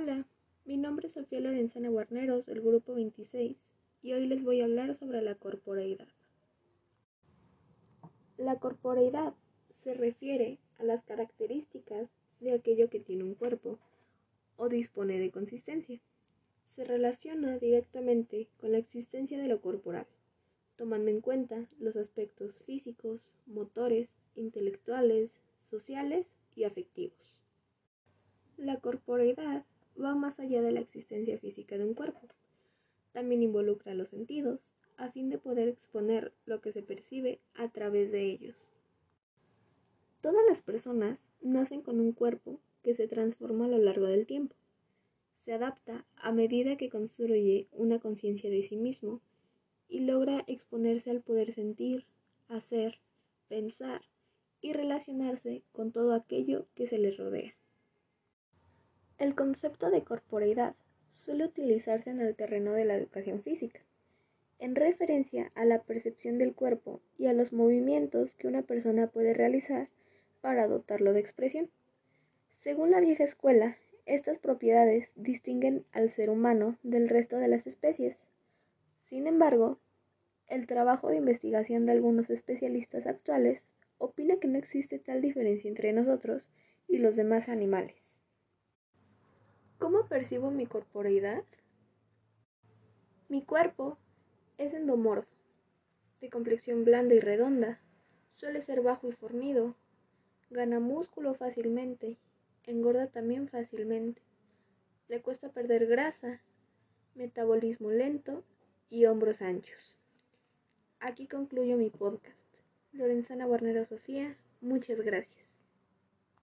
Hola, mi nombre es Sofía Lorenzana Guarneros del Grupo 26 y hoy les voy a hablar sobre la corporeidad. La corporeidad se refiere a las características de aquello que tiene un cuerpo o dispone de consistencia. Se relaciona directamente con la existencia de lo corporal, tomando en cuenta los aspectos físicos, motores, intelectuales, sociales y afectivos. La corporeidad va más allá de la existencia física de un cuerpo. También involucra los sentidos, a fin de poder exponer lo que se percibe a través de ellos. Todas las personas nacen con un cuerpo que se transforma a lo largo del tiempo. Se adapta a medida que construye una conciencia de sí mismo y logra exponerse al poder sentir, hacer, pensar y relacionarse con todo aquello que se les rodea. El concepto de corporeidad suele utilizarse en el terreno de la educación física, en referencia a la percepción del cuerpo y a los movimientos que una persona puede realizar para dotarlo de expresión. Según la vieja escuela, estas propiedades distinguen al ser humano del resto de las especies. Sin embargo, el trabajo de investigación de algunos especialistas actuales opina que no existe tal diferencia entre nosotros y los demás animales. ¿Cómo percibo mi corporeidad? Mi cuerpo es endomorfo, de complexión blanda y redonda, suele ser bajo y fornido, gana músculo fácilmente, engorda también fácilmente, le cuesta perder grasa, metabolismo lento y hombros anchos. Aquí concluyo mi podcast. Lorenzana Guarnero Sofía, muchas gracias.